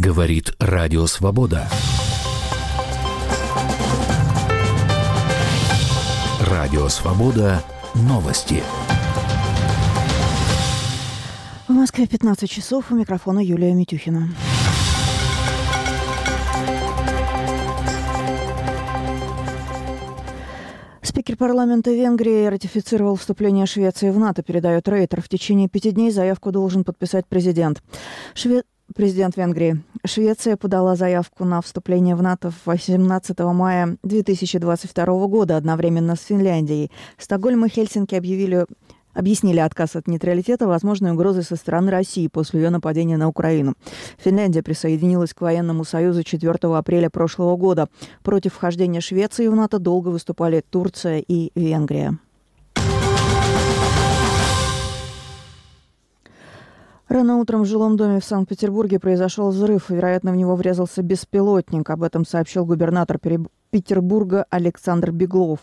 Говорит Радио Свобода. Радио Свобода. Новости. В Москве 15 часов. У микрофона Юлия Митюхина. Спикер парламента Венгрии ратифицировал вступление Швеции в НАТО, передает Рейтер. В течение пяти дней заявку должен подписать президент. Шве... Президент Венгрии. Швеция подала заявку на вступление в НАТО 18 мая 2022 года одновременно с Финляндией. Стокгольм и Хельсинки объявили объяснили отказ от нейтралитета возможной угрозой со стороны России после ее нападения на Украину. Финляндия присоединилась к военному союзу 4 апреля прошлого года. Против вхождения Швеции в НАТО долго выступали Турция и Венгрия. Рано утром в жилом доме в Санкт-Петербурге произошел взрыв. Вероятно, в него врезался беспилотник. Об этом сообщил губернатор Петербурга Александр Беглов.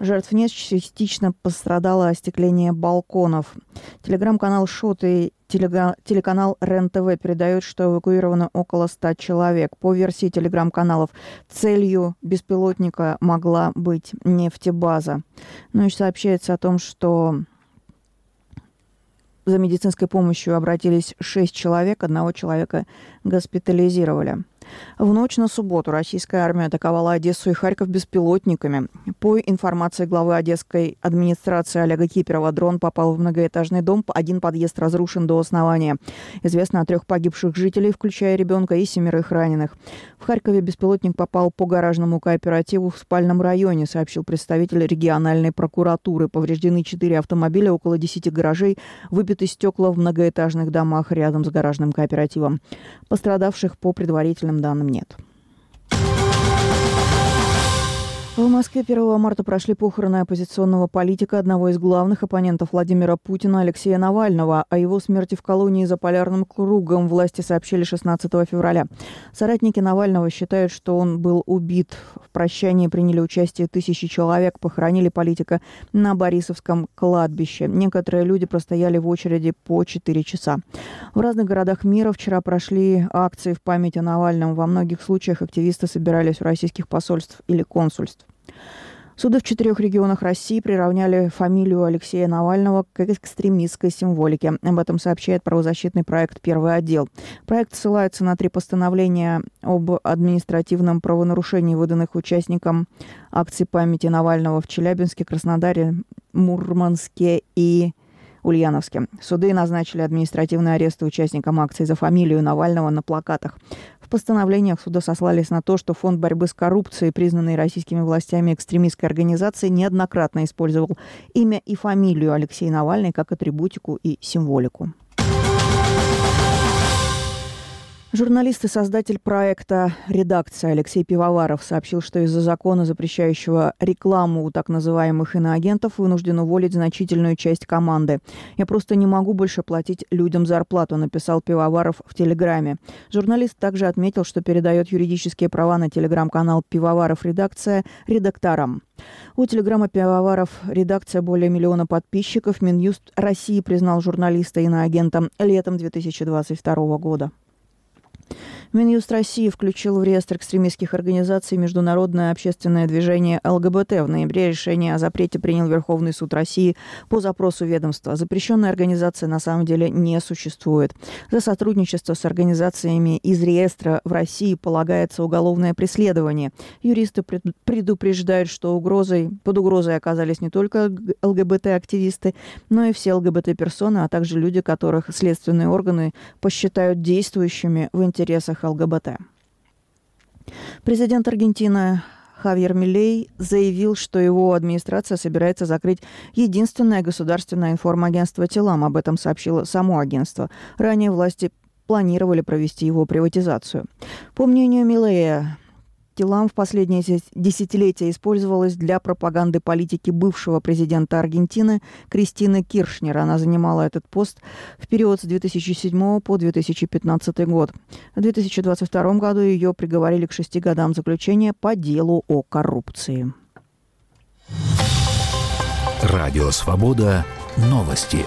Жертв нет, частично пострадало остекление балконов. Телеграм-канал «Шот» и телеканал РЕН-ТВ передают, что эвакуировано около 100 человек. По версии телеграм-каналов, целью беспилотника могла быть нефтебаза. Ну и сообщается о том, что за медицинской помощью обратились шесть человек, одного человека госпитализировали. В ночь на субботу российская армия атаковала Одессу и Харьков беспилотниками. По информации главы Одесской администрации Олега Киперова, дрон попал в многоэтажный дом, один подъезд разрушен до основания. Известно о трех погибших жителей, включая ребенка и семерых раненых. В Харькове беспилотник попал по гаражному кооперативу в спальном районе, сообщил представитель региональной прокуратуры. Повреждены четыре автомобиля, около десяти гаражей, выбиты стекла в многоэтажных домах рядом с гаражным кооперативом. Пострадавших по предварительным данным нет. В Москве 1 марта прошли похороны оппозиционного политика, одного из главных оппонентов Владимира Путина Алексея Навального. О его смерти в колонии за полярным кругом власти сообщили 16 февраля. Соратники Навального считают, что он был убит. В прощании приняли участие тысячи человек, похоронили политика на Борисовском кладбище. Некоторые люди простояли в очереди по 4 часа. В разных городах мира вчера прошли акции в память о Навальном. Во многих случаях активисты собирались у российских посольств или консульств. Суды в четырех регионах России приравняли фамилию Алексея Навального к экстремистской символике. Об этом сообщает правозащитный проект «Первый отдел». Проект ссылается на три постановления об административном правонарушении, выданных участникам акции памяти Навального в Челябинске, Краснодаре, Мурманске и Ульяновске. Суды назначили административный арест участникам акции за фамилию Навального на плакатах. В постановлениях суда сослались на то, что Фонд борьбы с коррупцией, признанный российскими властями экстремистской организации, неоднократно использовал имя и фамилию Алексея Навального как атрибутику и символику. Журналист и создатель проекта «Редакция» Алексей Пивоваров сообщил, что из-за закона, запрещающего рекламу у так называемых иноагентов, вынужден уволить значительную часть команды. «Я просто не могу больше платить людям зарплату», написал Пивоваров в Телеграме. Журналист также отметил, что передает юридические права на телеграм-канал «Пивоваров Редакция» редакторам. У телеграмма Пивоваров редакция более миллиона подписчиков. Минюст России признал журналиста иноагентом летом 2022 года. Минюст России включил в реестр экстремистских организаций Международное общественное движение ЛГБТ. В ноябре решение о запрете принял Верховный суд России по запросу ведомства. Запрещенная организация на самом деле не существует. За сотрудничество с организациями из реестра в России полагается уголовное преследование. Юристы предупреждают, что угрозой, под угрозой оказались не только ЛГБТ-активисты, но и все ЛГБТ-персоны, а также люди, которых следственные органы посчитают действующими в интересах интересах ЛГБТ. Президент Аргентины Хавьер Милей заявил, что его администрация собирается закрыть единственное государственное информагентство «Телам». Об этом сообщило само агентство. Ранее власти планировали провести его приватизацию. По мнению Милея, Тилам в последние десятилетия использовалась для пропаганды политики бывшего президента Аргентины Кристины Киршнер. Она занимала этот пост в период с 2007 по 2015 год. В 2022 году ее приговорили к шести годам заключения по делу о коррупции. Радио «Свобода» новости.